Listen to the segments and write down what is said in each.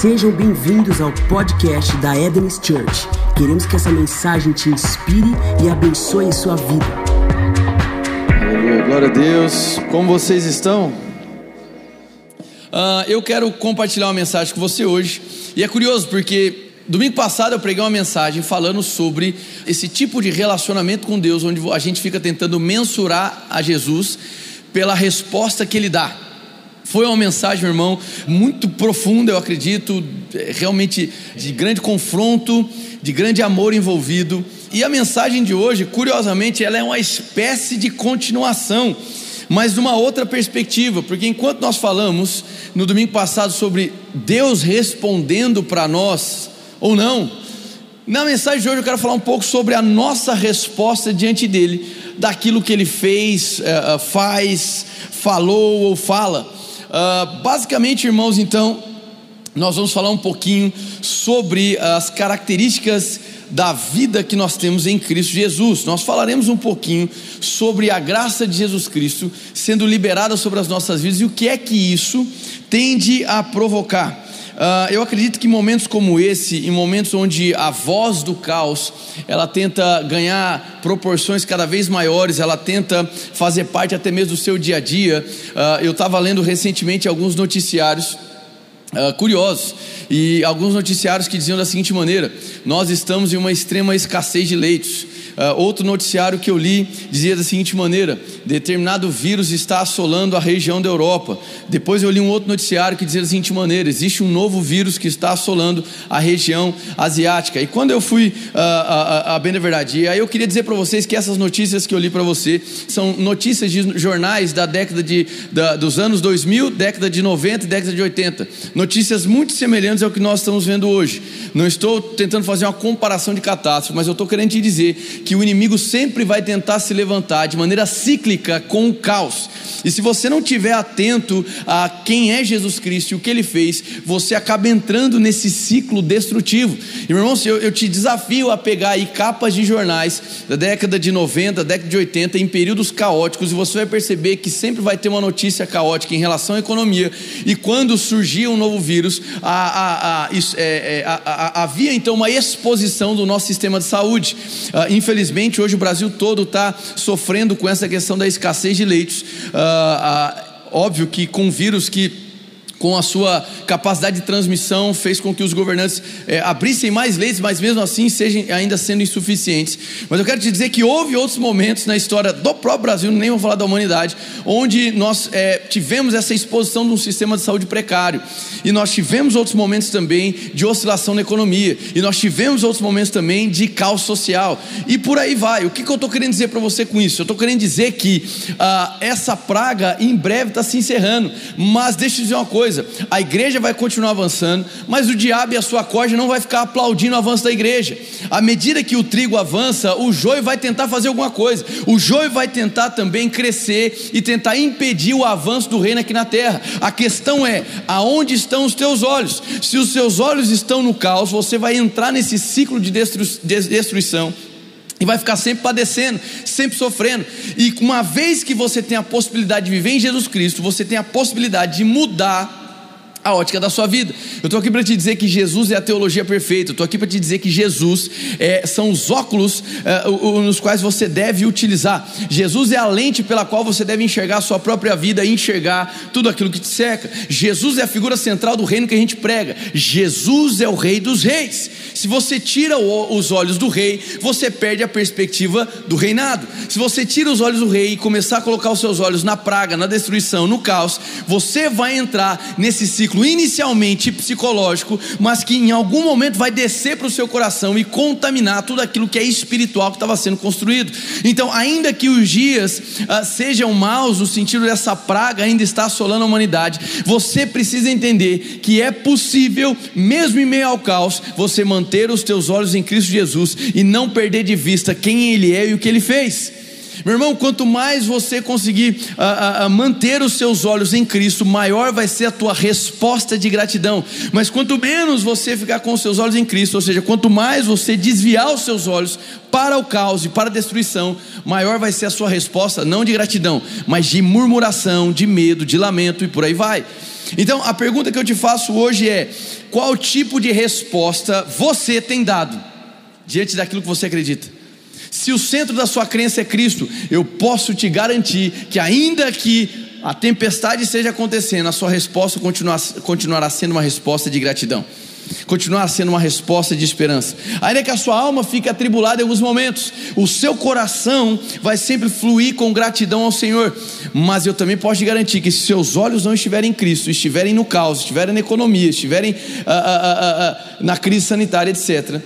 Sejam bem-vindos ao podcast da Eden's Church. Queremos que essa mensagem te inspire e abençoe sua vida. Aleluia, glória a Deus. Como vocês estão? Uh, eu quero compartilhar uma mensagem com você hoje. E é curioso porque domingo passado eu preguei uma mensagem falando sobre esse tipo de relacionamento com Deus, onde a gente fica tentando mensurar a Jesus pela resposta que ele dá. Foi uma mensagem, meu irmão, muito profunda, eu acredito, é, realmente de grande confronto, de grande amor envolvido. E a mensagem de hoje, curiosamente, ela é uma espécie de continuação, mas de uma outra perspectiva, porque enquanto nós falamos no domingo passado sobre Deus respondendo para nós ou não, na mensagem de hoje eu quero falar um pouco sobre a nossa resposta diante dele, daquilo que ele fez, é, é, faz, falou ou fala. Uh, basicamente, irmãos, então, nós vamos falar um pouquinho sobre as características da vida que nós temos em Cristo Jesus. Nós falaremos um pouquinho sobre a graça de Jesus Cristo sendo liberada sobre as nossas vidas e o que é que isso tende a provocar. Uh, eu acredito que em momentos como esse, em momentos onde a voz do caos, ela tenta ganhar proporções cada vez maiores, ela tenta fazer parte até mesmo do seu dia a dia. Uh, eu estava lendo recentemente alguns noticiários Uh, curiosos e alguns noticiários que diziam da seguinte maneira: nós estamos em uma extrema escassez de leitos. Uh, outro noticiário que eu li dizia da seguinte maneira: determinado vírus está assolando a região da Europa. Depois eu li um outro noticiário que dizia da seguinte maneira: existe um novo vírus que está assolando a região asiática. E quando eu fui uh, a, a, bem da verdade, aí eu queria dizer para vocês que essas notícias que eu li para você são notícias de jornais da década de, da, dos anos 2000, década de 90 e década de 80. Notícias muito semelhantes ao que nós estamos vendo hoje. Não estou tentando fazer uma comparação de catástrofe, mas eu estou querendo te dizer que o inimigo sempre vai tentar se levantar de maneira cíclica com o caos. E se você não estiver atento a quem é Jesus Cristo e o que ele fez, você acaba entrando nesse ciclo destrutivo. E, meu irmão, eu, eu te desafio a pegar aí capas de jornais da década de 90, década de 80, em períodos caóticos, e você vai perceber que sempre vai ter uma notícia caótica em relação à economia. E quando surgia um novo vírus, a, a, a, é, é, havia então uma exposição do nosso sistema de saúde. Uh, infelizmente, hoje o Brasil todo está sofrendo com essa questão da escassez de leitos. Uh, uh, óbvio que com vírus que com a sua capacidade de transmissão, fez com que os governantes é, abrissem mais leis, mas mesmo assim sejam ainda sendo insuficientes. Mas eu quero te dizer que houve outros momentos na história do próprio Brasil, nem vou falar da humanidade, onde nós é, tivemos essa exposição de um sistema de saúde precário. E nós tivemos outros momentos também de oscilação na economia. E nós tivemos outros momentos também de caos social. E por aí vai. O que, que eu estou querendo dizer para você com isso? Eu estou querendo dizer que ah, essa praga em breve está se encerrando. Mas deixa eu dizer uma coisa coisa: a igreja vai continuar avançando, mas o diabo e a sua corja não vai ficar aplaudindo o avanço da igreja. À medida que o trigo avança, o joio vai tentar fazer alguma coisa. O joio vai tentar também crescer e tentar impedir o avanço do reino aqui na terra. A questão é: aonde estão os teus olhos? Se os seus olhos estão no caos, você vai entrar nesse ciclo de destruição e vai ficar sempre padecendo, sempre sofrendo. E uma vez que você tem a possibilidade de viver em Jesus Cristo, você tem a possibilidade de mudar a ótica da sua vida. Eu estou aqui para te dizer que Jesus é a teologia perfeita. Eu estou aqui para te dizer que Jesus é, são os óculos é, nos quais você deve utilizar. Jesus é a lente pela qual você deve enxergar a sua própria vida e enxergar tudo aquilo que te seca. Jesus é a figura central do reino que a gente prega. Jesus é o Rei dos Reis. Se você tira os olhos do rei, você perde a perspectiva do reinado. Se você tira os olhos do rei e começar a colocar os seus olhos na praga, na destruição, no caos, você vai entrar nesse ciclo inicialmente psicológico, mas que em algum momento vai descer para o seu coração e contaminar tudo aquilo que é espiritual que estava sendo construído. Então, ainda que os dias uh, sejam maus, no sentido dessa praga ainda está assolando a humanidade, você precisa entender que é possível, mesmo em meio ao caos, você manter os teus olhos em Cristo Jesus e não perder de vista quem Ele é e o que Ele fez. Meu irmão, quanto mais você conseguir a, a, manter os seus olhos em Cristo, maior vai ser a tua resposta de gratidão. Mas quanto menos você ficar com os seus olhos em Cristo, ou seja, quanto mais você desviar os seus olhos para o caos e para a destruição, maior vai ser a sua resposta, não de gratidão, mas de murmuração, de medo, de lamento e por aí vai. Então, a pergunta que eu te faço hoje é: qual tipo de resposta você tem dado diante daquilo que você acredita? Se o centro da sua crença é Cristo, eu posso te garantir que, ainda que a tempestade esteja acontecendo, a sua resposta continuará sendo uma resposta de gratidão continuar sendo uma resposta de esperança. Ainda que a sua alma fique atribulada em alguns momentos, o seu coração vai sempre fluir com gratidão ao Senhor. Mas eu também posso te garantir que se seus olhos não estiverem em Cristo, estiverem no caos, estiverem na economia, estiverem ah, ah, ah, na crise sanitária, etc.,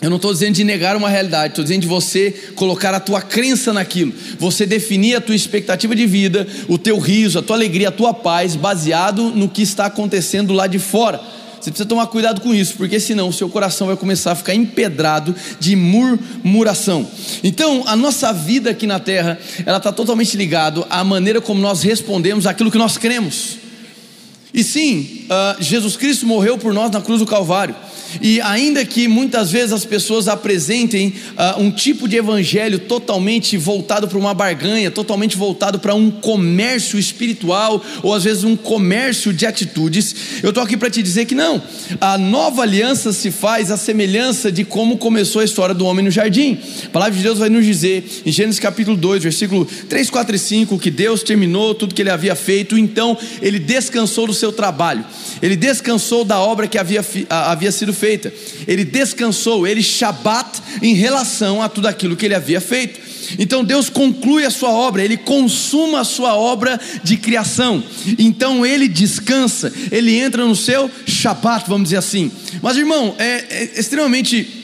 eu não estou dizendo de negar uma realidade, estou dizendo de você colocar a tua crença naquilo, você definir a tua expectativa de vida, o teu riso, a tua alegria, a tua paz, baseado no que está acontecendo lá de fora. Você precisa tomar cuidado com isso, porque senão o seu coração vai começar a ficar empedrado de murmuração. Então, a nossa vida aqui na terra, ela está totalmente ligada à maneira como nós respondemos àquilo que nós cremos. E sim, uh, Jesus Cristo morreu por nós na cruz do Calvário. E ainda que muitas vezes as pessoas apresentem uh, um tipo de evangelho totalmente voltado para uma barganha, totalmente voltado para um comércio espiritual, ou às vezes um comércio de atitudes, eu estou aqui para te dizer que não. A nova aliança se faz à semelhança de como começou a história do homem no jardim. A palavra de Deus vai nos dizer, em Gênesis capítulo 2, versículo 3, 4 e 5, que Deus terminou tudo que ele havia feito, então ele descansou do seu trabalho, ele descansou da obra que havia, havia sido feita. Ele descansou, ele shabat em relação a tudo aquilo que ele havia feito. Então Deus conclui a sua obra, ele consuma a sua obra de criação. Então ele descansa, ele entra no seu shabat, vamos dizer assim. Mas irmão, é, é extremamente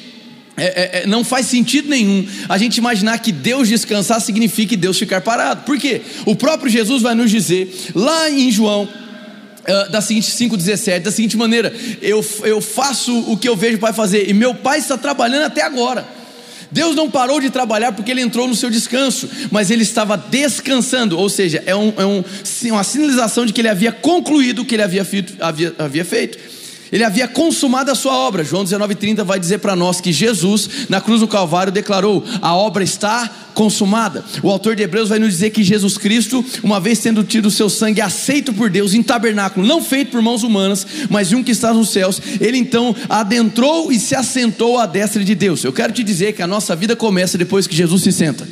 é, é, é, não faz sentido nenhum a gente imaginar que Deus descansar significa Deus ficar parado. Por quê? O próprio Jesus vai nos dizer, lá em João Uh, da seguinte 5,17, da seguinte maneira: eu, eu faço o que eu vejo o Pai fazer, e meu Pai está trabalhando até agora. Deus não parou de trabalhar porque ele entrou no seu descanso, mas ele estava descansando, ou seja, é, um, é um, uma sinalização de que ele havia concluído o que ele havia, havia, havia feito. Ele havia consumado a sua obra. João 19,30 vai dizer para nós que Jesus, na cruz do Calvário, declarou: a obra está consumada. O autor de Hebreus vai nos dizer que Jesus Cristo, uma vez tendo tido o seu sangue aceito por Deus em tabernáculo, não feito por mãos humanas, mas de um que está nos céus, ele então adentrou e se assentou à destra de Deus. Eu quero te dizer que a nossa vida começa depois que Jesus se senta.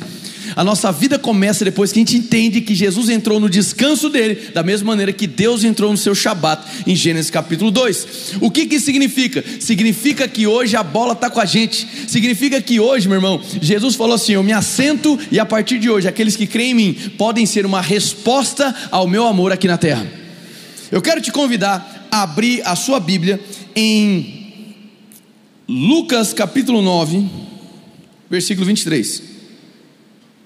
A nossa vida começa depois que a gente entende que Jesus entrou no descanso dele, da mesma maneira que Deus entrou no seu Shabat, em Gênesis capítulo 2. O que que significa? Significa que hoje a bola está com a gente. Significa que hoje, meu irmão, Jesus falou assim: Eu me assento e a partir de hoje, aqueles que creem em mim podem ser uma resposta ao meu amor aqui na terra. Eu quero te convidar a abrir a sua Bíblia em Lucas capítulo 9, versículo 23.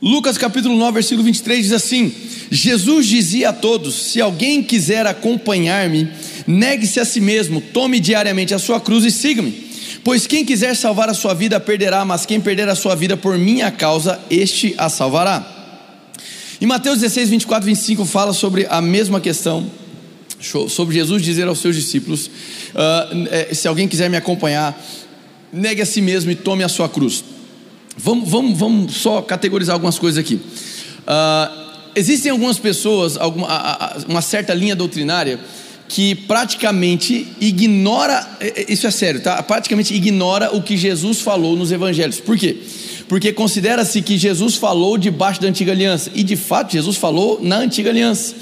Lucas capítulo 9, versículo 23 diz assim: Jesus dizia a todos: Se alguém quiser acompanhar-me, negue-se a si mesmo, tome diariamente a sua cruz e siga-me. Pois quem quiser salvar a sua vida perderá, mas quem perder a sua vida por minha causa, este a salvará. Em Mateus 16, 24 e 25 fala sobre a mesma questão, sobre Jesus dizer aos seus discípulos: uh, Se alguém quiser me acompanhar, negue a si mesmo e tome a sua cruz. Vamos, vamos, vamos só categorizar algumas coisas aqui. Uh, existem algumas pessoas, alguma, uma certa linha doutrinária que praticamente ignora, é, é, isso é sério, tá? Praticamente ignora o que Jesus falou nos evangelhos. Por quê? Porque considera-se que Jesus falou debaixo da antiga aliança, e de fato Jesus falou na antiga aliança.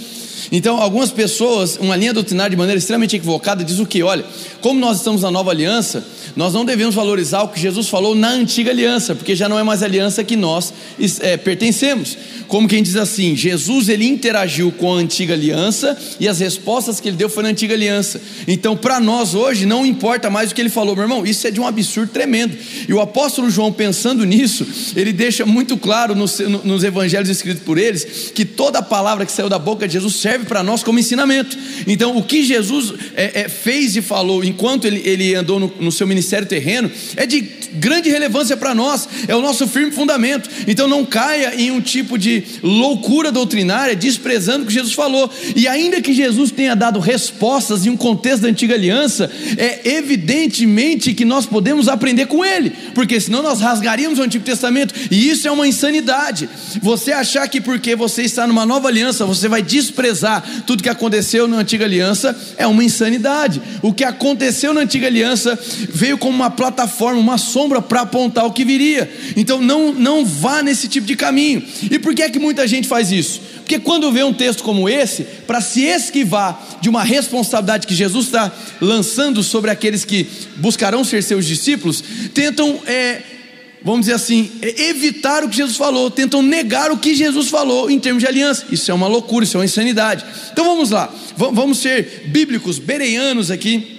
Então, algumas pessoas, uma linha doutrinária de maneira extremamente equivocada, diz o que? Olha, como nós estamos na nova aliança, nós não devemos valorizar o que Jesus falou na antiga aliança, porque já não é mais a aliança que nós é, pertencemos. Como quem diz assim, Jesus ele interagiu com a antiga aliança e as respostas que ele deu foi na antiga aliança. Então, para nós hoje não importa mais o que ele falou, meu irmão. Isso é de um absurdo tremendo. E o apóstolo João pensando nisso, ele deixa muito claro nos, nos evangelhos escritos por eles que toda palavra que saiu da boca de Jesus serve para nós como ensinamento. Então, o que Jesus é, é, fez e falou enquanto ele, ele andou no, no seu ministério terreno é de grande relevância para nós, é o nosso firme fundamento. Então não caia em um tipo de loucura doutrinária, desprezando o que Jesus falou. E ainda que Jesus tenha dado respostas em um contexto da antiga aliança, é evidentemente que nós podemos aprender com ele, porque senão nós rasgaríamos o Antigo Testamento, e isso é uma insanidade. Você achar que porque você está numa nova aliança, você vai desprezar tudo que aconteceu na antiga aliança, é uma insanidade. O que aconteceu na antiga aliança veio como uma plataforma, uma sombra para apontar o que viria. Então não, não vá nesse tipo de caminho. E por que é que muita gente faz isso? Porque quando vê um texto como esse, para se esquivar de uma responsabilidade que Jesus está lançando sobre aqueles que buscarão ser seus discípulos, tentam, é, vamos dizer assim, é, evitar o que Jesus falou, tentam negar o que Jesus falou em termos de aliança. Isso é uma loucura, isso é uma insanidade. Então vamos lá, vamos ser bíblicos, bereianos aqui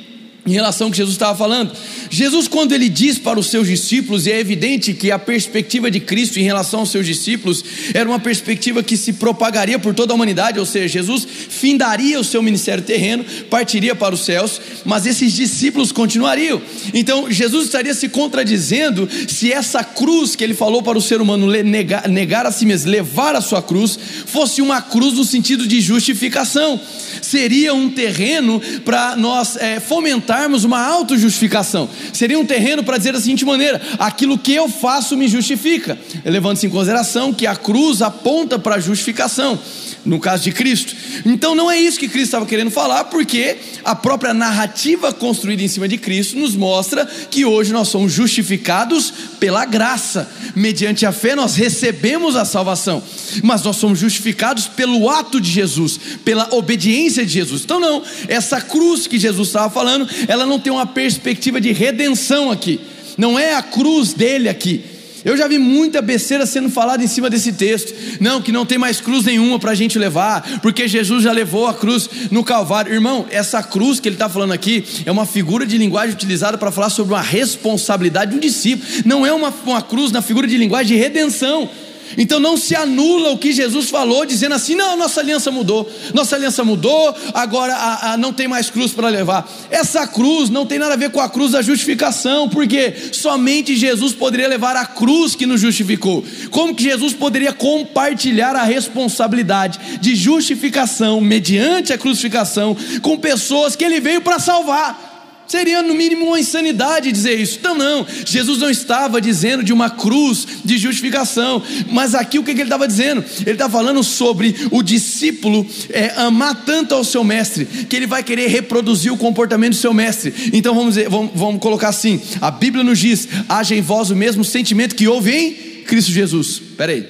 em relação ao que Jesus estava falando. Jesus, quando ele diz para os seus discípulos, e é evidente que a perspectiva de Cristo em relação aos seus discípulos era uma perspectiva que se propagaria por toda a humanidade, ou seja, Jesus findaria o seu ministério terreno, partiria para os céus, mas esses discípulos continuariam. Então, Jesus estaria se contradizendo se essa cruz que ele falou para o ser humano negar, negar a si mesmo, levar a sua cruz, fosse uma cruz no sentido de justificação. Seria um terreno para nós é, fomentar buscarmos uma autojustificação. Seria um terreno para dizer da seguinte maneira: aquilo que eu faço me justifica, levando-se em consideração que a cruz aponta para a justificação, no caso de Cristo. Então não é isso que Cristo estava querendo falar, porque a própria narrativa construída em cima de Cristo nos mostra que hoje nós somos justificados pela graça, mediante a fé nós recebemos a salvação, mas nós somos justificados pelo ato de Jesus, pela obediência de Jesus. Então não, essa cruz que Jesus estava falando ela não tem uma perspectiva de redenção aqui, não é a cruz dele aqui. Eu já vi muita besteira sendo falada em cima desse texto. Não, que não tem mais cruz nenhuma para a gente levar, porque Jesus já levou a cruz no Calvário. Irmão, essa cruz que ele está falando aqui é uma figura de linguagem utilizada para falar sobre uma responsabilidade de um discípulo. Não é uma, uma cruz na figura de linguagem de redenção. Então não se anula o que Jesus falou, dizendo assim: não, nossa aliança mudou, nossa aliança mudou, agora a, a, não tem mais cruz para levar. Essa cruz não tem nada a ver com a cruz da justificação, porque somente Jesus poderia levar a cruz que nos justificou. Como que Jesus poderia compartilhar a responsabilidade de justificação mediante a crucificação com pessoas que ele veio para salvar? Seria no mínimo uma insanidade dizer isso. Então, não, Jesus não estava dizendo de uma cruz de justificação, mas aqui o que ele estava dizendo? Ele está falando sobre o discípulo é, amar tanto ao seu mestre, que ele vai querer reproduzir o comportamento do seu mestre. Então, vamos, dizer, vamos, vamos colocar assim: a Bíblia nos diz: haja em vós o mesmo sentimento que houve em Cristo Jesus. Espera aí,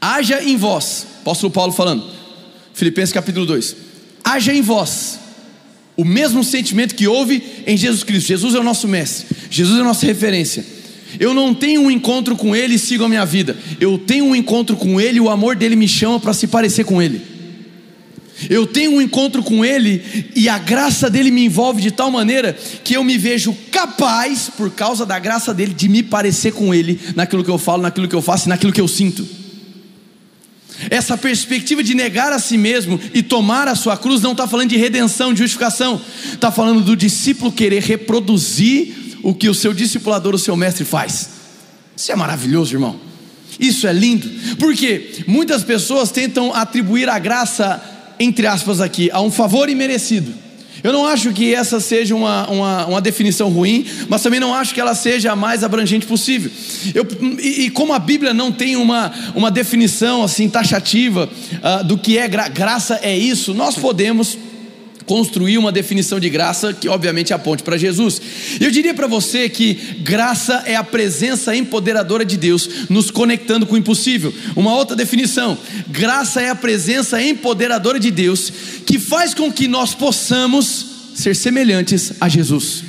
haja em vós, apóstolo Paulo falando, Filipenses capítulo 2: haja em vós o mesmo sentimento que houve em Jesus Cristo. Jesus é o nosso mestre, Jesus é a nossa referência. Eu não tenho um encontro com Ele e sigo a minha vida. Eu tenho um encontro com Ele e o amor dele me chama para se parecer com Ele. Eu tenho um encontro com Ele e a graça dele me envolve de tal maneira que eu me vejo capaz, por causa da graça dele, de me parecer com Ele naquilo que eu falo, naquilo que eu faço e naquilo que eu sinto. Essa perspectiva de negar a si mesmo e tomar a sua cruz não está falando de redenção, de justificação, está falando do discípulo querer reproduzir o que o seu discipulador, o seu mestre faz. Isso é maravilhoso, irmão. Isso é lindo, porque muitas pessoas tentam atribuir a graça, entre aspas, aqui, a um favor imerecido. Eu não acho que essa seja uma, uma, uma, definição ruim, mas também não acho que ela seja a mais abrangente possível. Eu, e, e, como a Bíblia não tem uma, uma definição assim taxativa uh, do que é gra, graça é isso, nós podemos construir uma definição de graça que obviamente aponte para Jesus. Eu diria para você que graça é a presença empoderadora de Deus nos conectando com o impossível. Uma outra definição: graça é a presença empoderadora de Deus que faz com que nós possamos ser semelhantes a Jesus.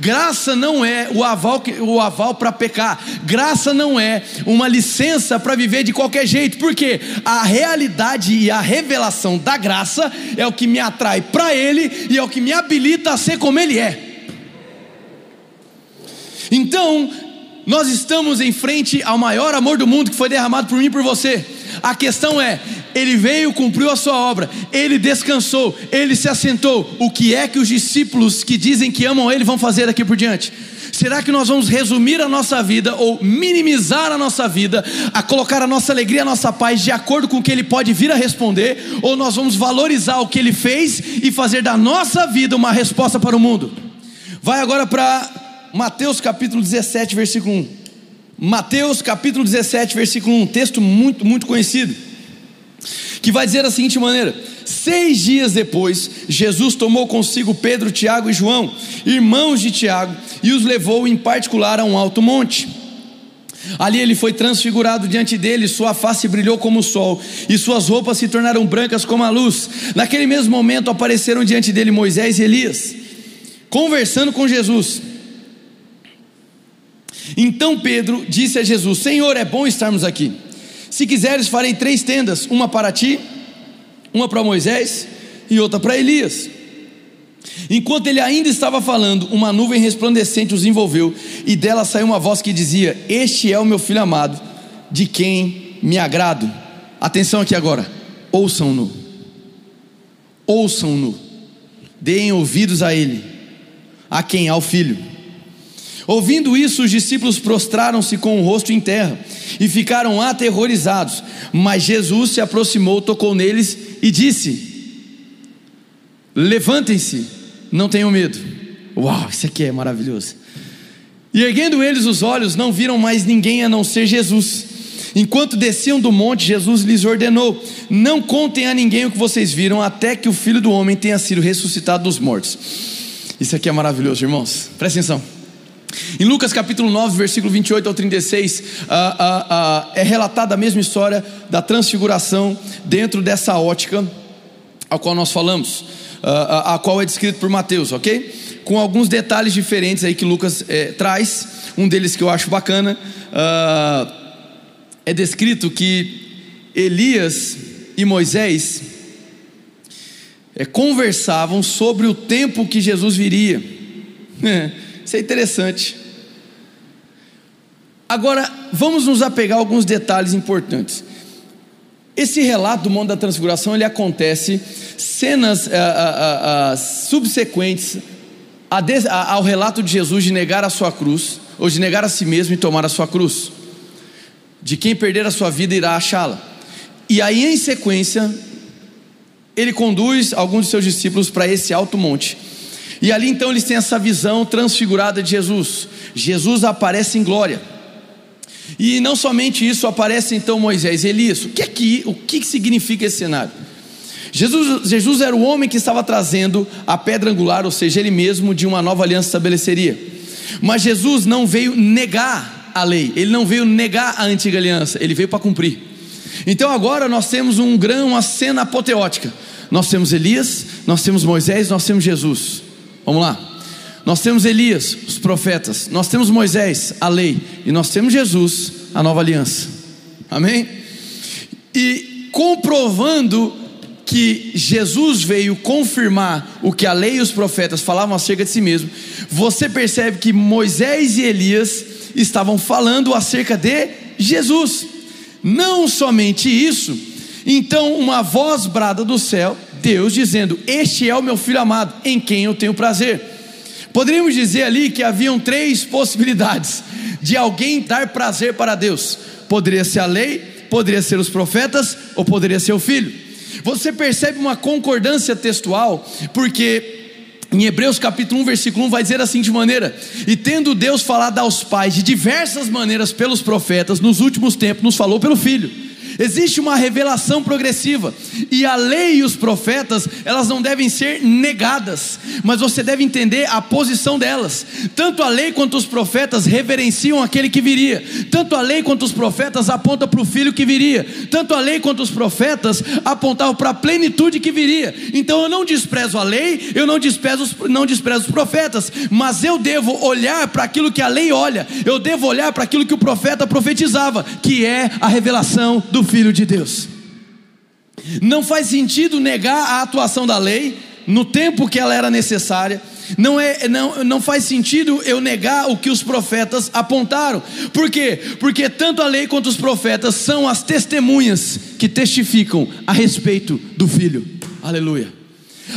Graça não é o aval, o aval para pecar. Graça não é uma licença para viver de qualquer jeito. Porque a realidade e a revelação da graça é o que me atrai para Ele e é o que me habilita a ser como Ele é. Então, nós estamos em frente ao maior amor do mundo que foi derramado por mim e por você. A questão é: ele veio, cumpriu a sua obra, ele descansou, ele se assentou. O que é que os discípulos que dizem que amam ele vão fazer daqui por diante? Será que nós vamos resumir a nossa vida ou minimizar a nossa vida, a colocar a nossa alegria, a nossa paz de acordo com o que Ele pode vir a responder, ou nós vamos valorizar o que Ele fez e fazer da nossa vida uma resposta para o mundo? Vai agora para Mateus capítulo 17, versículo 1. Mateus capítulo 17, versículo 1, texto muito, muito conhecido, que vai dizer da seguinte maneira: Seis dias depois, Jesus tomou consigo Pedro, Tiago e João, irmãos de Tiago, e os levou em particular a um alto monte. Ali ele foi transfigurado diante dele, sua face brilhou como o sol, e suas roupas se tornaram brancas como a luz. Naquele mesmo momento apareceram diante dele Moisés e Elias, conversando com Jesus. Então Pedro disse a Jesus: Senhor, é bom estarmos aqui. Se quiseres, farei três tendas: uma para ti, uma para Moisés e outra para Elias. Enquanto ele ainda estava falando, uma nuvem resplandecente os envolveu, e dela saiu uma voz que dizia: Este é o meu filho amado, de quem me agrado. Atenção aqui agora, ouçam-no, ouçam-no, deem ouvidos a ele, a quem? Ao filho. Ouvindo isso, os discípulos prostraram-se com o rosto em terra e ficaram aterrorizados. Mas Jesus se aproximou, tocou neles e disse: Levantem-se, não tenham medo. Uau, isso aqui é maravilhoso. E erguendo eles os olhos, não viram mais ninguém a não ser Jesus. Enquanto desciam do monte, Jesus lhes ordenou: Não contem a ninguém o que vocês viram, até que o filho do homem tenha sido ressuscitado dos mortos. Isso aqui é maravilhoso, irmãos. Presta atenção. Em Lucas capítulo 9, versículo 28 ao 36, ah, ah, é relatada a mesma história da transfiguração dentro dessa ótica a qual nós falamos, a qual é descrito por Mateus, ok? Com alguns detalhes diferentes aí que Lucas é, traz, um deles que eu acho bacana, é descrito que Elias e Moisés é, conversavam sobre o tempo que Jesus viria. Isso é interessante. Agora, vamos nos apegar a alguns detalhes importantes. Esse relato do Monte da Transfiguração ele acontece cenas uh, uh, uh, subsequentes ao relato de Jesus de negar a sua cruz, ou de negar a si mesmo e tomar a sua cruz. De quem perder a sua vida irá achá-la. E aí, em sequência, ele conduz alguns de seus discípulos para esse alto monte e ali então eles têm essa visão transfigurada de Jesus. Jesus aparece em glória. E não somente isso, aparece então Moisés e Elias. O que é que, o que significa esse cenário? Jesus, Jesus era o homem que estava trazendo a pedra angular, ou seja, ele mesmo de uma nova aliança estabeleceria. Mas Jesus não veio negar a lei, ele não veio negar a antiga aliança, ele veio para cumprir. Então agora nós temos um grão, uma cena apoteótica. Nós temos Elias, nós temos Moisés, nós temos Jesus. Vamos lá. Nós temos Elias, os profetas, nós temos Moisés, a lei, e nós temos Jesus, a nova aliança. Amém? E comprovando que Jesus veio confirmar o que a lei e os profetas falavam acerca de si mesmo, você percebe que Moisés e Elias estavam falando acerca de Jesus. Não somente isso, então uma voz brada do céu Deus dizendo: Este é o meu filho amado, em quem eu tenho prazer. Poderíamos dizer ali que haviam três possibilidades de alguém dar prazer para Deus: poderia ser a lei, poderia ser os profetas, ou poderia ser o filho. Você percebe uma concordância textual, porque em Hebreus capítulo 1, versículo 1 vai dizer assim de maneira: E tendo Deus falado aos pais de diversas maneiras pelos profetas, nos últimos tempos nos falou pelo Filho Existe uma revelação progressiva e a lei e os profetas, elas não devem ser negadas, mas você deve entender a posição delas. Tanto a lei quanto os profetas reverenciam aquele que viria. Tanto a lei quanto os profetas apontam para o filho que viria. Tanto a lei quanto os profetas apontavam para a plenitude que viria. Então eu não desprezo a lei, eu não desprezo, não desprezo os profetas, mas eu devo olhar para aquilo que a lei olha. Eu devo olhar para aquilo que o profeta profetizava, que é a revelação do Filho de Deus. Não faz sentido negar a atuação da lei no tempo que ela era necessária. Não, é, não, não faz sentido eu negar o que os profetas apontaram. Por quê? Porque tanto a lei quanto os profetas são as testemunhas que testificam a respeito do Filho. Aleluia.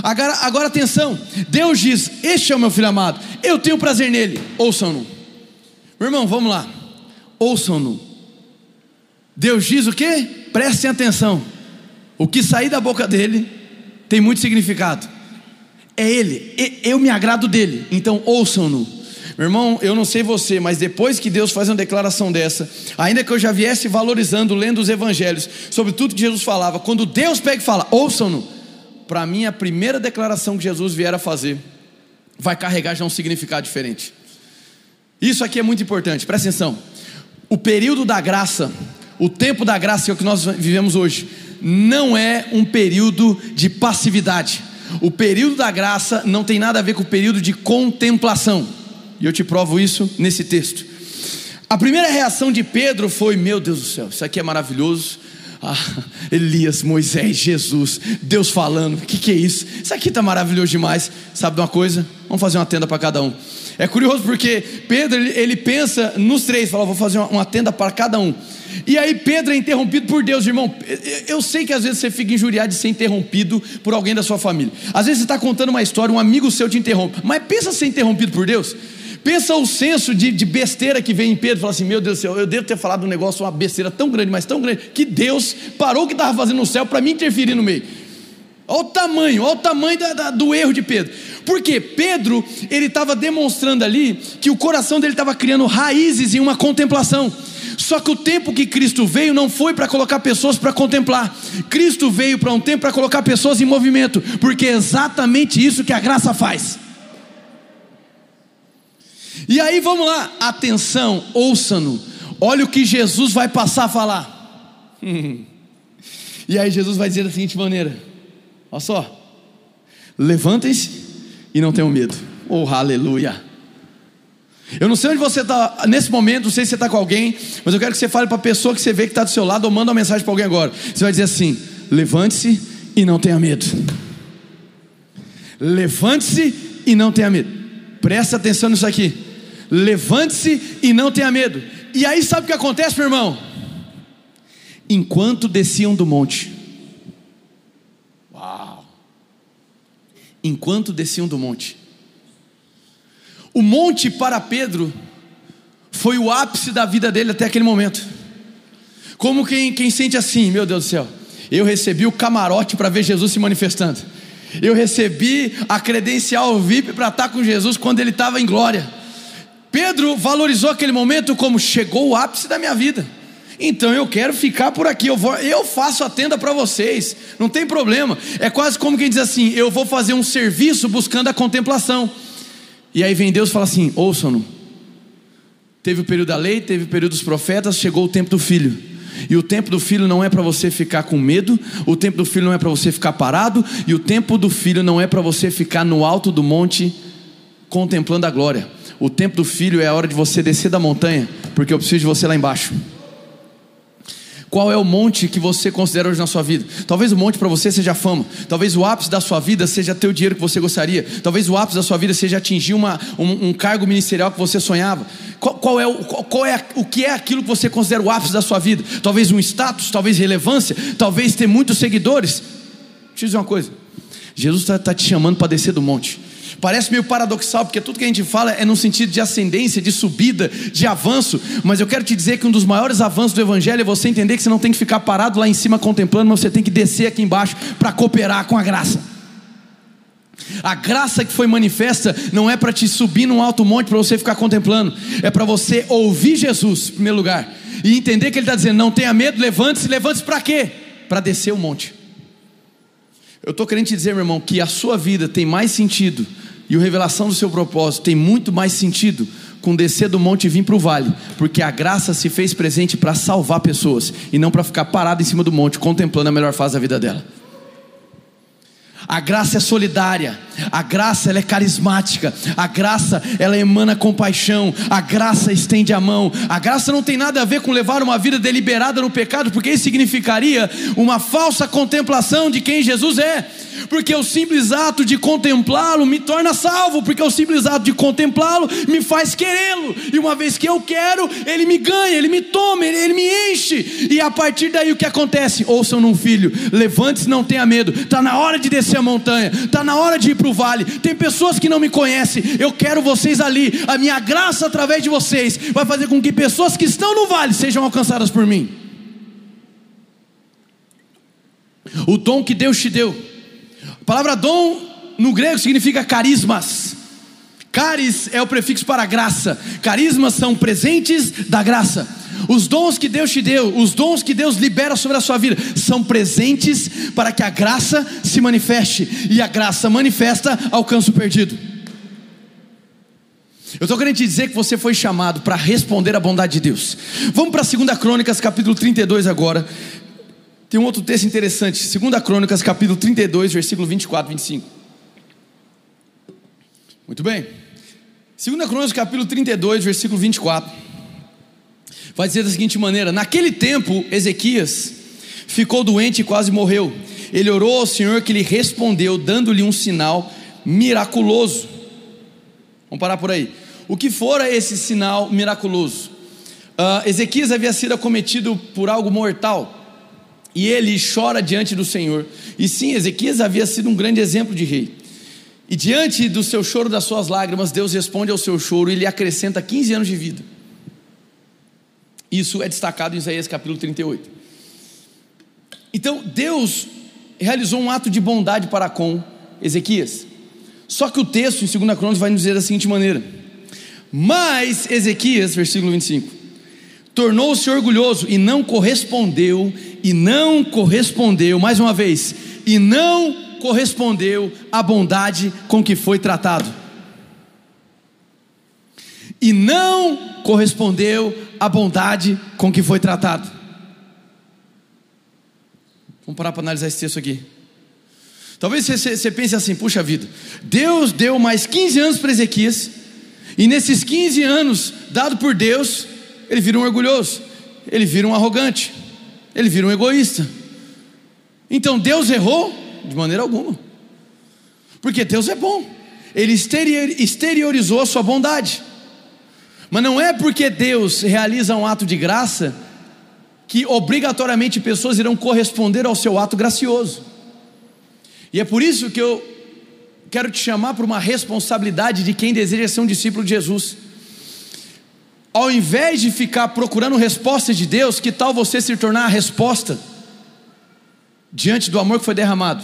Agora, agora atenção, Deus diz: Este é o meu filho amado, eu tenho prazer nele, ouçam-no. Meu irmão, vamos lá, ouçam-no. Deus diz o que? Prestem atenção, o que sair da boca dele tem muito significado. É ele, eu me agrado dele, então ouçam-no. Meu irmão, eu não sei você, mas depois que Deus faz uma declaração dessa, ainda que eu já viesse valorizando, lendo os evangelhos, sobre tudo que Jesus falava, quando Deus pega e fala, ouçam-no, para mim a primeira declaração que Jesus vier a fazer, vai carregar já um significado diferente. Isso aqui é muito importante, presta atenção. O período da graça, o tempo da graça que é o que nós vivemos hoje, não é um período de passividade. O período da graça não tem nada a ver com o período de contemplação. E eu te provo isso nesse texto. A primeira reação de Pedro foi: Meu Deus do céu, isso aqui é maravilhoso. Ah, Elias, Moisés, Jesus, Deus falando, o que, que é isso? Isso aqui está maravilhoso demais. Sabe de uma coisa? Vamos fazer uma tenda para cada um. É curioso porque Pedro ele, pensa nos três, fala: Vou fazer uma, uma tenda para cada um. E aí Pedro é interrompido por Deus, irmão. Eu sei que às vezes você fica injuriado de ser interrompido por alguém da sua família. Às vezes você está contando uma história, um amigo seu te interrompe. Mas pensa ser interrompido por Deus. Pensa o senso de, de besteira que vem em Pedro, fala assim: Meu Deus do céu, eu devo ter falado um negócio, uma besteira tão grande, mas tão grande, que Deus parou o que estava fazendo no céu para me interferir no meio. Olha o tamanho, olha o tamanho da, da, do erro de Pedro. Porque Pedro, ele estava demonstrando ali que o coração dele estava criando raízes em uma contemplação. Só que o tempo que Cristo veio não foi para colocar pessoas para contemplar. Cristo veio para um tempo para colocar pessoas em movimento, porque é exatamente isso que a graça faz. E aí vamos lá, atenção, ouça-no. Olha o que Jesus vai passar a falar. E aí Jesus vai dizer da seguinte maneira: Olha só, levantem-se e não tenham medo. Oh, aleluia. Eu não sei onde você está nesse momento, não sei se você está com alguém, mas eu quero que você fale para a pessoa que você vê que está do seu lado ou manda uma mensagem para alguém agora. Você vai dizer assim: levante-se e não tenha medo. Levante-se e não tenha medo. Presta atenção nisso aqui. Levante-se e não tenha medo. E aí sabe o que acontece, meu irmão? Enquanto desciam do monte. Enquanto desciam do monte. O monte para Pedro foi o ápice da vida dele até aquele momento. Como quem, quem sente assim, meu Deus do céu, eu recebi o camarote para ver Jesus se manifestando. Eu recebi a credencial VIP para estar com Jesus quando ele estava em glória. Pedro valorizou aquele momento como chegou o ápice da minha vida. Então eu quero ficar por aqui, eu, vou, eu faço a tenda para vocês, não tem problema. É quase como quem diz assim: eu vou fazer um serviço buscando a contemplação. E aí vem Deus e fala assim: ouçam-no. Teve o período da lei, teve o período dos profetas, chegou o tempo do filho. E o tempo do filho não é para você ficar com medo, o tempo do filho não é para você ficar parado, e o tempo do filho não é para você ficar no alto do monte contemplando a glória. O tempo do filho é a hora de você descer da montanha, porque eu preciso de você lá embaixo. Qual é o monte que você considera hoje na sua vida? Talvez o monte para você seja a fama. Talvez o ápice da sua vida seja ter o dinheiro que você gostaria. Talvez o ápice da sua vida seja atingir uma, um, um cargo ministerial que você sonhava. Qual, qual é, o, qual é o que é aquilo que você considera o ápice da sua vida? Talvez um status, talvez relevância, talvez ter muitos seguidores. Deixa eu dizer uma coisa. Jesus está tá te chamando para descer do monte. Parece meio paradoxal, porque tudo que a gente fala é no sentido de ascendência, de subida, de avanço, mas eu quero te dizer que um dos maiores avanços do Evangelho é você entender que você não tem que ficar parado lá em cima contemplando, mas você tem que descer aqui embaixo para cooperar com a graça. A graça que foi manifesta não é para te subir num alto monte para você ficar contemplando, é para você ouvir Jesus, em primeiro lugar, e entender que Ele está dizendo: não tenha medo, levante-se, levante-se para quê? Para descer o monte. Eu estou querendo te dizer, meu irmão, que a sua vida tem mais sentido e a revelação do seu propósito tem muito mais sentido com descer do monte e vir para o vale, porque a graça se fez presente para salvar pessoas e não para ficar parado em cima do monte contemplando a melhor fase da vida dela. A graça é solidária, a graça ela é carismática, a graça ela emana compaixão, a graça estende a mão. A graça não tem nada a ver com levar uma vida deliberada no pecado, porque isso significaria uma falsa contemplação de quem Jesus é. Porque o simples ato de contemplá-lo me torna salvo, porque o simples ato de contemplá-lo me faz querê-lo, e uma vez que eu quero, ele me ganha, ele me toma, ele, ele me enche, e a partir daí o que acontece? Ouçam num filho, levante-se, não tenha medo, está na hora de descer a montanha, está na hora de ir para o vale. Tem pessoas que não me conhecem, eu quero vocês ali, a minha graça através de vocês vai fazer com que pessoas que estão no vale sejam alcançadas por mim. O dom que Deus te deu. A palavra dom no grego significa carismas. Caris é o prefixo para graça. Carismas são presentes da graça. Os dons que Deus te deu, os dons que Deus libera sobre a sua vida, são presentes para que a graça se manifeste. E a graça manifesta alcança o perdido. Eu estou querendo te dizer que você foi chamado para responder à bondade de Deus. Vamos para 2 Crônicas, capítulo 32 agora. Tem um outro texto interessante, 2 Crônicas, capítulo 32, versículo 24 e 25. Muito bem. 2 Crônicas, capítulo 32, versículo 24. Vai dizer da seguinte maneira: Naquele tempo, Ezequias ficou doente e quase morreu. Ele orou ao Senhor que lhe respondeu, dando-lhe um sinal miraculoso. Vamos parar por aí. O que fora esse sinal miraculoso? Uh, Ezequias havia sido acometido por algo mortal e ele chora diante do Senhor. E sim, Ezequias havia sido um grande exemplo de rei. E diante do seu choro, das suas lágrimas, Deus responde ao seu choro e lhe acrescenta 15 anos de vida. Isso é destacado em Isaías capítulo 38. Então, Deus realizou um ato de bondade para com Ezequias. Só que o texto em 2 Crônicas vai nos dizer da seguinte maneira: Mas Ezequias, versículo 25, tornou-se orgulhoso e não correspondeu e não correspondeu, mais uma vez, e não correspondeu à bondade com que foi tratado. E não correspondeu à bondade com que foi tratado. Vamos parar para analisar esse texto aqui. Talvez você, você pense assim: puxa vida, Deus deu mais 15 anos para Ezequias, e nesses 15 anos, dado por Deus, ele vira um orgulhoso, ele vira um arrogante, ele vira um egoísta. Então Deus errou? De maneira alguma. Porque Deus é bom. Ele exteriorizou a sua bondade. Mas não é porque Deus realiza um ato de graça que obrigatoriamente pessoas irão corresponder ao seu ato gracioso. E é por isso que eu quero te chamar para uma responsabilidade de quem deseja ser um discípulo de Jesus ao invés de ficar procurando respostas de Deus, que tal você se tornar a resposta diante do amor que foi derramado?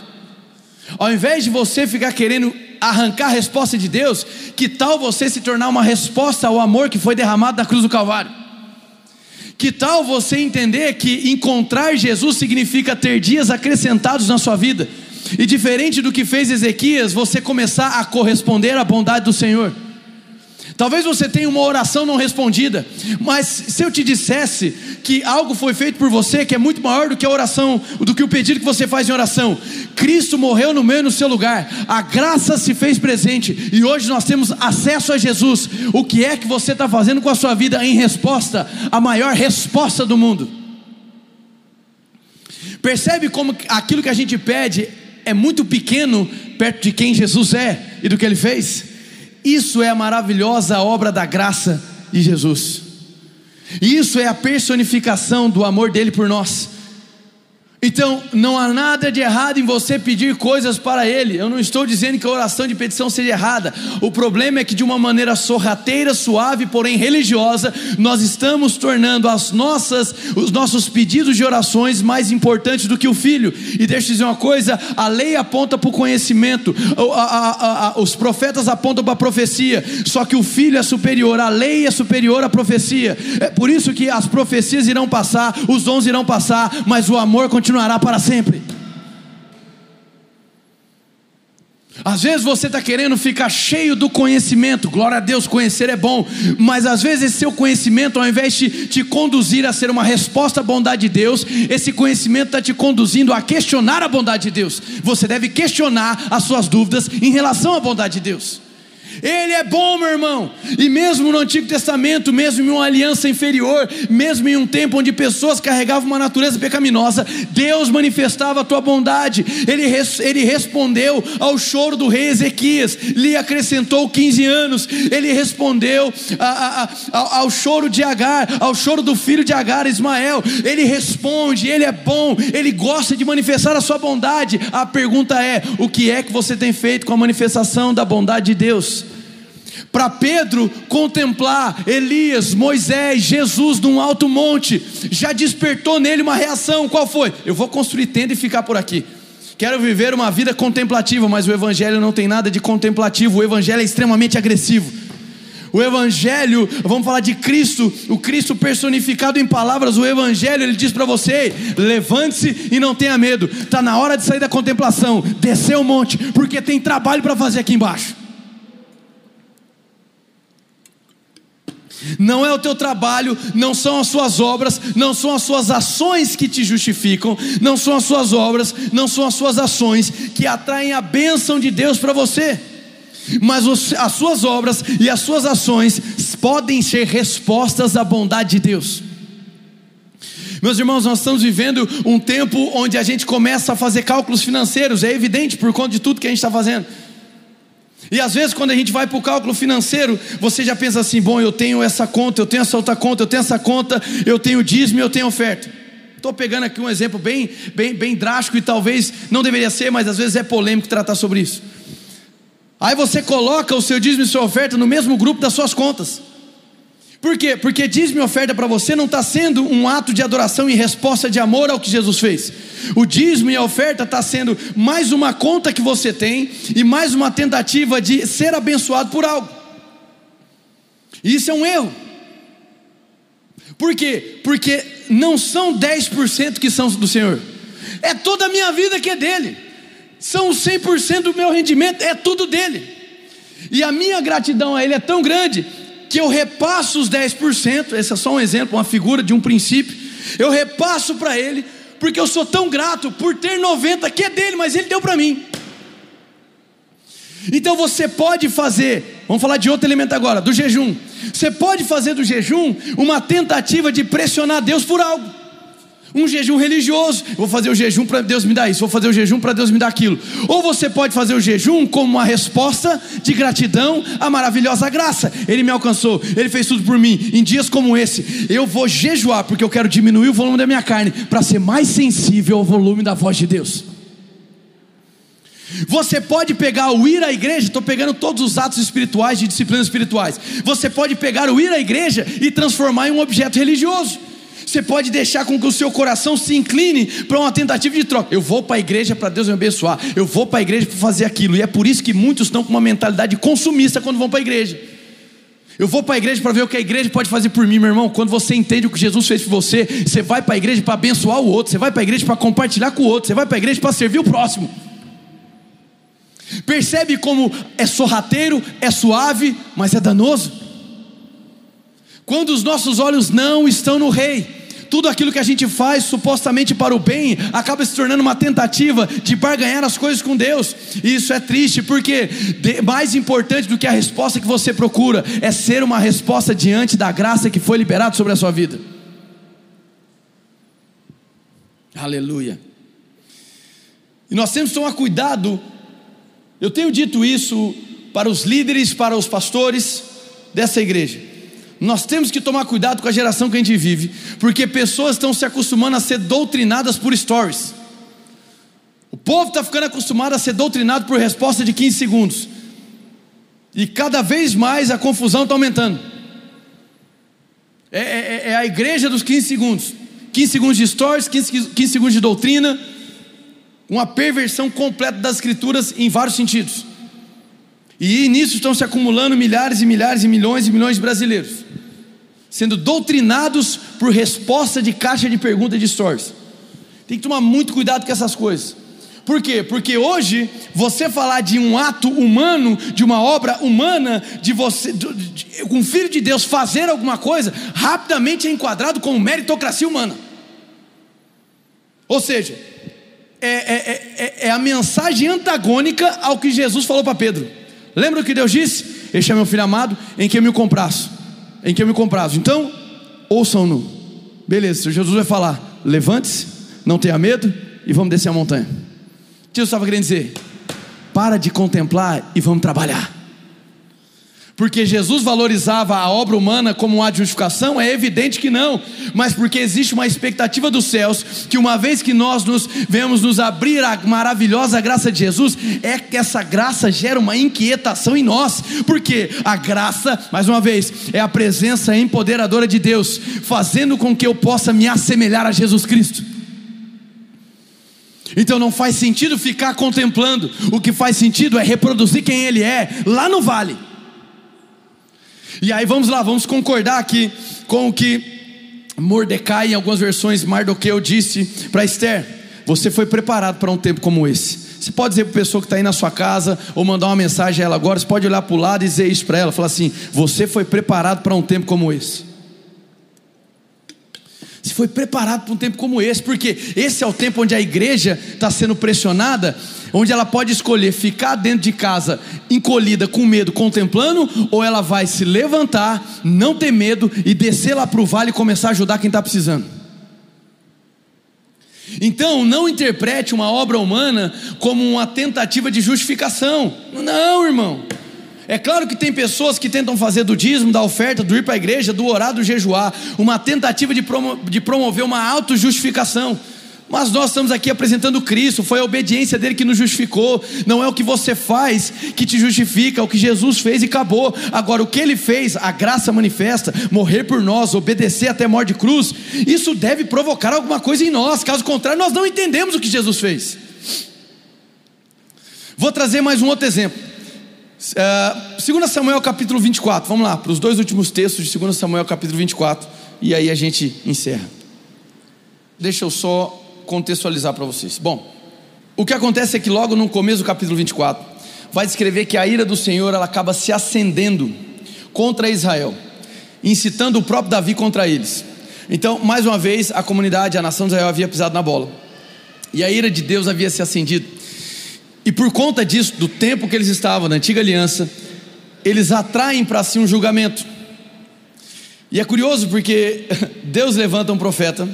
Ao invés de você ficar querendo arrancar a resposta de Deus, que tal você se tornar uma resposta ao amor que foi derramado na cruz do Calvário? Que tal você entender que encontrar Jesus significa ter dias acrescentados na sua vida? E diferente do que fez Ezequias, você começar a corresponder à bondade do Senhor. Talvez você tenha uma oração não respondida, mas se eu te dissesse que algo foi feito por você que é muito maior do que a oração, do que o pedido que você faz em oração, Cristo morreu no meio no seu lugar, a graça se fez presente e hoje nós temos acesso a Jesus. O que é que você está fazendo com a sua vida em resposta à maior resposta do mundo? Percebe como aquilo que a gente pede é muito pequeno perto de quem Jesus é e do que ele fez? Isso é a maravilhosa obra da graça de Jesus. Isso é a personificação do amor dele por nós. Então, não há nada de errado em você pedir coisas para Ele. Eu não estou dizendo que a oração de petição seja errada. O problema é que, de uma maneira sorrateira, suave, porém religiosa, nós estamos tornando as nossas, os nossos pedidos de orações mais importantes do que o Filho. E deixa eu dizer uma coisa: a lei aponta para o conhecimento, a, a, a, os profetas apontam para a profecia, só que o Filho é superior, a lei é superior à profecia. É por isso que as profecias irão passar, os dons irão passar, mas o amor continua continuará para sempre. Às vezes você está querendo ficar cheio do conhecimento, glória a Deus, conhecer é bom, mas às vezes seu conhecimento, ao invés de te conduzir a ser uma resposta à bondade de Deus, esse conhecimento está te conduzindo a questionar a bondade de Deus. Você deve questionar as suas dúvidas em relação à bondade de Deus. Ele é bom, meu irmão. E mesmo no Antigo Testamento, mesmo em uma aliança inferior, mesmo em um tempo onde pessoas carregavam uma natureza pecaminosa, Deus manifestava a tua bondade. Ele, res, ele respondeu ao choro do rei Ezequias, lhe acrescentou 15 anos. Ele respondeu a, a, a, ao choro de Agar, ao choro do filho de Agar, Ismael. Ele responde, ele é bom, ele gosta de manifestar a sua bondade. A pergunta é: o que é que você tem feito com a manifestação da bondade de Deus? Para Pedro contemplar Elias, Moisés, Jesus num alto monte, já despertou nele uma reação. Qual foi? Eu vou construir tenda e ficar por aqui. Quero viver uma vida contemplativa, mas o Evangelho não tem nada de contemplativo, o Evangelho é extremamente agressivo. O Evangelho, vamos falar de Cristo, o Cristo personificado em palavras, o Evangelho, ele diz para você: levante-se e não tenha medo, está na hora de sair da contemplação, descer o monte, porque tem trabalho para fazer aqui embaixo. Não é o teu trabalho, não são as suas obras, não são as suas ações que te justificam, não são as suas obras, não são as suas ações que atraem a bênção de Deus para você. Mas as suas obras e as suas ações podem ser respostas à bondade de Deus. Meus irmãos, nós estamos vivendo um tempo onde a gente começa a fazer cálculos financeiros, é evidente por conta de tudo que a gente está fazendo. E às vezes, quando a gente vai para o cálculo financeiro, você já pensa assim: bom, eu tenho essa conta, eu tenho essa outra conta, eu tenho essa conta, eu tenho dízimo, eu tenho oferta. Estou pegando aqui um exemplo bem, bem, bem drástico e talvez não deveria ser, mas às vezes é polêmico tratar sobre isso. Aí você coloca o seu dízimo e sua oferta no mesmo grupo das suas contas. Por quê? Porque dízimo e oferta para você não está sendo um ato de adoração e resposta de amor ao que Jesus fez. O dízimo e a oferta está sendo mais uma conta que você tem e mais uma tentativa de ser abençoado por algo. E isso é um erro. Por quê? Porque não são 10% que são do Senhor, é toda a minha vida que é dele, são 100% do meu rendimento, é tudo dele. E a minha gratidão a Ele é tão grande que eu repasso os 10%, esse é só um exemplo, uma figura de um princípio, eu repasso para ele, porque eu sou tão grato por ter 90 que é dele, mas ele deu para mim. Então você pode fazer, vamos falar de outro elemento agora, do jejum. Você pode fazer do jejum uma tentativa de pressionar Deus por algo. Um jejum religioso, vou fazer o jejum para Deus me dar isso, vou fazer o jejum para Deus me dar aquilo. Ou você pode fazer o jejum como uma resposta de gratidão à maravilhosa graça. Ele me alcançou, ele fez tudo por mim. Em dias como esse, eu vou jejuar porque eu quero diminuir o volume da minha carne para ser mais sensível ao volume da voz de Deus. Você pode pegar o ir à igreja, estou pegando todos os atos espirituais de disciplinas espirituais. Você pode pegar o ir à igreja e transformar em um objeto religioso. Você pode deixar com que o seu coração se incline para uma tentativa de troca. Eu vou para a igreja para Deus me abençoar. Eu vou para a igreja para fazer aquilo. E é por isso que muitos estão com uma mentalidade consumista quando vão para a igreja. Eu vou para a igreja para ver o que a igreja pode fazer por mim, meu irmão. Quando você entende o que Jesus fez por você, você vai para a igreja para abençoar o outro, você vai para a igreja para compartilhar com o outro, você vai para a igreja para servir o próximo. Percebe como é sorrateiro, é suave, mas é danoso? Quando os nossos olhos não estão no Rei, tudo aquilo que a gente faz supostamente para o bem acaba se tornando uma tentativa de barganhar as coisas com Deus. E isso é triste, porque mais importante do que a resposta que você procura é ser uma resposta diante da graça que foi liberada sobre a sua vida. Aleluia. E nós temos que tomar cuidado. Eu tenho dito isso para os líderes, para os pastores dessa igreja. Nós temos que tomar cuidado com a geração que a gente vive, porque pessoas estão se acostumando a ser doutrinadas por stories. O povo está ficando acostumado a ser doutrinado por resposta de 15 segundos. E cada vez mais a confusão está aumentando. É, é, é, a igreja dos 15 segundos. 15 segundos de stories, 15, 15 segundos de doutrina. Uma perversão completa das escrituras em vários sentidos. E nisso estão se acumulando milhares e milhares e milhões e milhões de brasileiros sendo doutrinados por resposta de caixa de pergunta de stories. Tem que tomar muito cuidado com essas coisas. Por quê? Porque hoje você falar de um ato humano, de uma obra humana, de você, de, de, um filho de Deus fazer alguma coisa, rapidamente é enquadrado como meritocracia humana. Ou seja, é, é, é, é a mensagem antagônica ao que Jesus falou para Pedro. Lembra o que Deus disse? Este é meu filho amado, em quem eu me compraço. Em quem eu me comprazo. Então, ouçam-no. Beleza, Jesus vai falar: levante-se, não tenha medo e vamos descer a montanha. Jesus estava querendo dizer: para de contemplar e vamos trabalhar. Porque Jesus valorizava a obra humana como uma justificação? É evidente que não, mas porque existe uma expectativa dos céus, que uma vez que nós nos vemos nos abrir a maravilhosa graça de Jesus, é que essa graça gera uma inquietação em nós, porque a graça, mais uma vez, é a presença empoderadora de Deus, fazendo com que eu possa me assemelhar a Jesus Cristo. Então não faz sentido ficar contemplando, o que faz sentido é reproduzir quem Ele é lá no vale. E aí vamos lá, vamos concordar aqui com o que Mordecai, em algumas versões, Mardoqueu disse para Esther: Você foi preparado para um tempo como esse. Você pode dizer para a pessoa que está aí na sua casa, ou mandar uma mensagem a ela agora, você pode olhar para o lado e dizer isso para ela: falar assim, Você foi preparado para um tempo como esse. Foi preparado para um tempo como esse, porque esse é o tempo onde a igreja está sendo pressionada, onde ela pode escolher ficar dentro de casa, encolhida, com medo, contemplando, ou ela vai se levantar, não ter medo e descer lá para o vale e começar a ajudar quem está precisando. Então, não interprete uma obra humana como uma tentativa de justificação. Não, irmão. É claro que tem pessoas que tentam fazer do dízimo, da oferta, do ir para a igreja, do orar, do jejuar, uma tentativa de, promo de promover uma auto-justificação. Mas nós estamos aqui apresentando Cristo, foi a obediência dele que nos justificou, não é o que você faz que te justifica, é o que Jesus fez e acabou. Agora, o que ele fez, a graça manifesta, morrer por nós, obedecer até morte de cruz, isso deve provocar alguma coisa em nós, caso contrário, nós não entendemos o que Jesus fez. Vou trazer mais um outro exemplo. Uh, 2 Samuel capítulo 24, vamos lá, para os dois últimos textos de 2 Samuel capítulo 24, e aí a gente encerra. Deixa eu só contextualizar para vocês. Bom, o que acontece é que logo no começo do capítulo 24, vai descrever que a ira do Senhor ela acaba se acendendo contra Israel, incitando o próprio Davi contra eles. Então, mais uma vez, a comunidade, a nação de Israel havia pisado na bola, e a ira de Deus havia se acendido. E por conta disso, do tempo que eles estavam na antiga aliança, eles atraem para si um julgamento. E é curioso porque Deus levanta um profeta,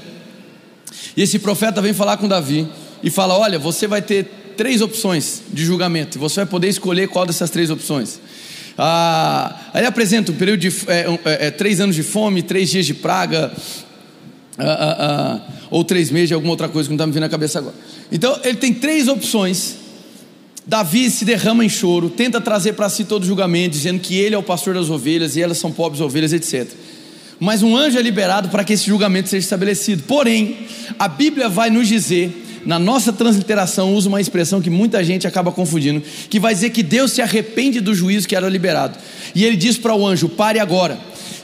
e esse profeta vem falar com Davi e fala: Olha, você vai ter três opções de julgamento, você vai poder escolher qual dessas três opções. Ah, ele apresenta um período de é, é, é, três anos de fome, três dias de praga, ah, ah, ah, ou três meses de alguma outra coisa que não está me vindo na cabeça agora. Então ele tem três opções Davi se derrama em choro, tenta trazer para si todo o julgamento, dizendo que ele é o pastor das ovelhas e elas são pobres ovelhas, etc. Mas um anjo é liberado para que esse julgamento seja estabelecido. Porém, a Bíblia vai nos dizer, na nossa transliteração, usa uma expressão que muita gente acaba confundindo, que vai dizer que Deus se arrepende do juízo que era liberado. E ele diz para o anjo: pare agora.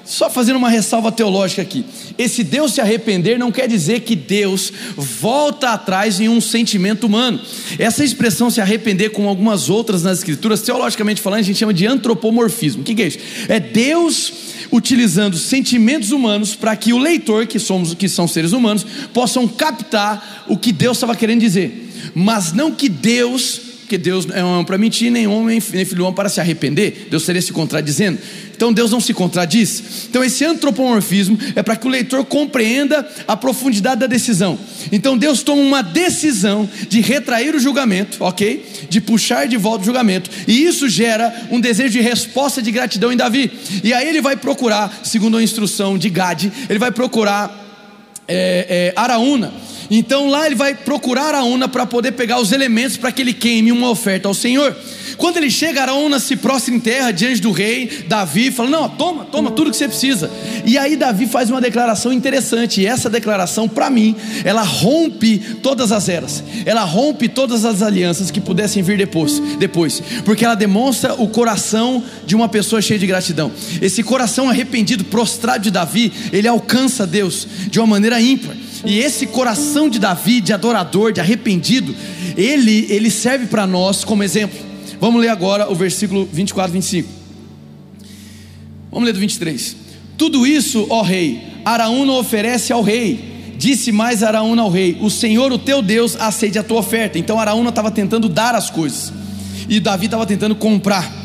Só fazendo uma ressalva teológica aqui. Esse Deus se arrepender não quer dizer que Deus volta atrás em um sentimento humano. Essa expressão se arrepender, como algumas outras nas Escrituras, teologicamente falando, a gente chama de antropomorfismo. O que é isso? É Deus utilizando sentimentos humanos para que o leitor, que somos, que são seres humanos, possam captar o que Deus estava querendo dizer. Mas não que Deus porque Deus é para mentir, nem homem, nem filho homem para se arrepender. Deus seria se contradizendo. Então Deus não se contradiz. Então esse antropomorfismo é para que o leitor compreenda a profundidade da decisão. Então Deus toma uma decisão de retrair o julgamento, ok? De puxar de volta o julgamento. E isso gera um desejo de resposta de gratidão em Davi. E aí ele vai procurar, segundo a instrução de Gade, ele vai procurar é, é, Araúna então lá ele vai procurar Araúna para poder pegar os elementos para que ele queime uma oferta ao Senhor. Quando ele chega, Araúna se prostra em terra diante do rei Davi, fala: Não, toma, toma tudo que você precisa. E aí Davi faz uma declaração interessante, e essa declaração, para mim, ela rompe todas as eras, ela rompe todas as alianças que pudessem vir depois, depois, porque ela demonstra o coração de uma pessoa cheia de gratidão. Esse coração arrependido, prostrado de Davi, ele alcança Deus de uma maneira ímpar. E esse coração de Davi, de adorador, de arrependido, ele, ele serve para nós como exemplo. Vamos ler agora o versículo 24, 25. Vamos ler do 23. Tudo isso, ó rei, Araúna oferece ao rei. Disse mais Araúna ao rei: O Senhor, o teu Deus, aceite a tua oferta. Então Araúna estava tentando dar as coisas, e Davi estava tentando comprar.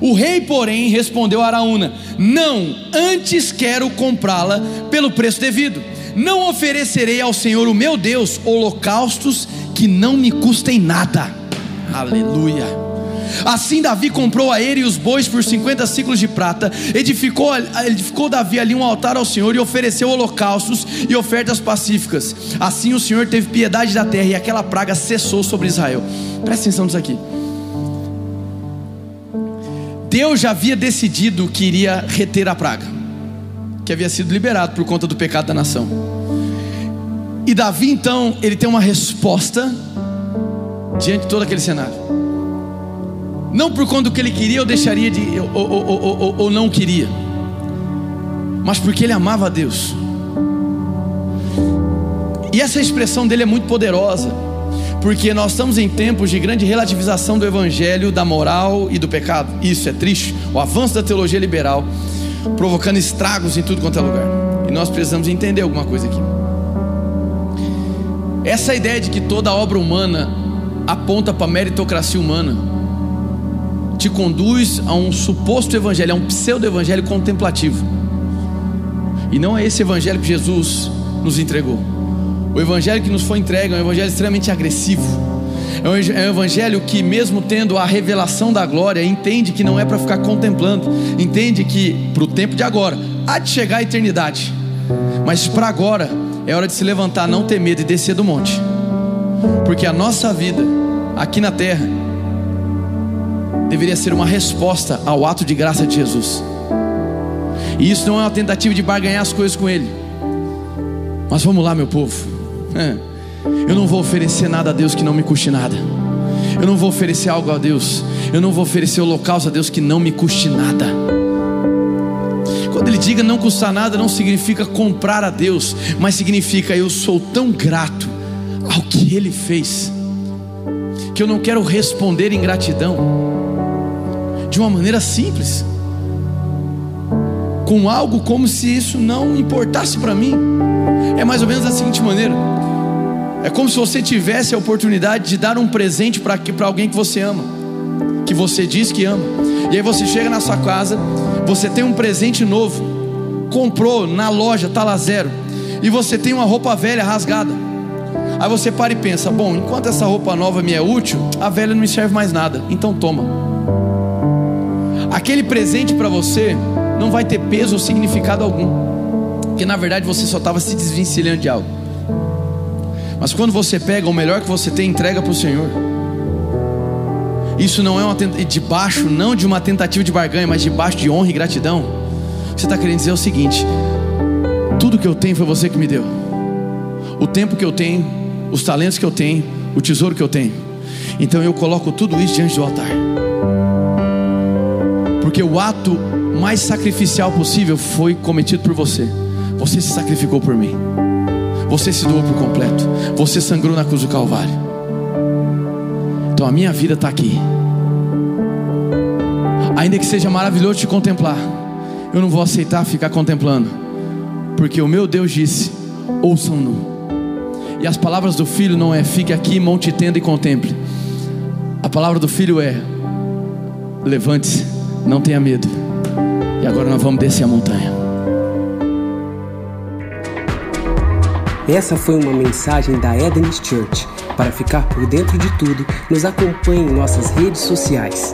O rei, porém, respondeu a Araúna: Não, antes quero comprá-la pelo preço devido. Não oferecerei ao Senhor o meu Deus holocaustos que não me custem nada. Aleluia. Assim Davi comprou a ele e os bois por 50 ciclos de prata, edificou, edificou Davi ali um altar ao Senhor e ofereceu holocaustos e ofertas pacíficas. Assim o Senhor teve piedade da terra e aquela praga cessou sobre Israel. Presta atenção nisso aqui. Deus já havia decidido que iria reter a praga, que havia sido liberado por conta do pecado da nação. E Davi então, ele tem uma resposta diante de todo aquele cenário. Não por conta do que ele queria ou deixaria de ou, ou, ou, ou não queria, mas porque ele amava a Deus. E essa expressão dele é muito poderosa porque nós estamos em tempos de grande relativização do evangelho, da moral e do pecado. Isso é triste. O avanço da teologia liberal provocando estragos em tudo quanto é lugar. E nós precisamos entender alguma coisa aqui. Essa ideia de que toda obra humana aponta para a meritocracia humana te conduz a um suposto evangelho, a um pseudo-evangelho contemplativo. E não é esse evangelho que Jesus nos entregou. O evangelho que nos foi entregue é um evangelho extremamente agressivo. É um evangelho que, mesmo tendo a revelação da glória, entende que não é para ficar contemplando, entende que para o tempo de agora há de chegar a eternidade, mas para agora é hora de se levantar, não ter medo e descer do monte, porque a nossa vida aqui na terra deveria ser uma resposta ao ato de graça de Jesus, e isso não é uma tentativa de barganhar as coisas com Ele, mas vamos lá, meu povo. É. Eu não vou oferecer nada a Deus que não me custe nada. Eu não vou oferecer algo a Deus. Eu não vou oferecer holocausto a Deus que não me custe nada. Quando ele diga não custar nada, não significa comprar a Deus, mas significa eu sou tão grato ao que ele fez, que eu não quero responder em gratidão de uma maneira simples, com algo como se isso não importasse para mim. É mais ou menos da seguinte maneira: é como se você tivesse a oportunidade de dar um presente para alguém que você ama, que você diz que ama. E aí você chega na sua casa, você tem um presente novo, comprou na loja, tá lá zero, e você tem uma roupa velha rasgada. Aí você para e pensa: bom, enquanto essa roupa nova me é útil, a velha não me serve mais nada, então toma. Aquele presente para você não vai ter peso ou significado algum, porque na verdade você só estava se desvencilhando de algo. Mas quando você pega o melhor que você tem, entrega para o Senhor. Isso não é uma debaixo, não de uma tentativa de barganha, mas debaixo de honra e gratidão. Você está querendo dizer o seguinte: tudo que eu tenho foi você que me deu. O tempo que eu tenho, os talentos que eu tenho, o tesouro que eu tenho. Então eu coloco tudo isso diante do altar. Porque o ato mais sacrificial possível foi cometido por você. Você se sacrificou por mim. Você se doou por completo. Você sangrou na cruz do Calvário. Então a minha vida está aqui. Ainda que seja maravilhoso te contemplar, eu não vou aceitar ficar contemplando, porque o meu Deus disse: ouçam-no. E as palavras do filho não é fique aqui, monte tenda e contemple. A palavra do filho é: levante-se, não tenha medo. E agora nós vamos descer a montanha. Essa foi uma mensagem da Eden's Church. Para ficar por dentro de tudo, nos acompanhe em nossas redes sociais.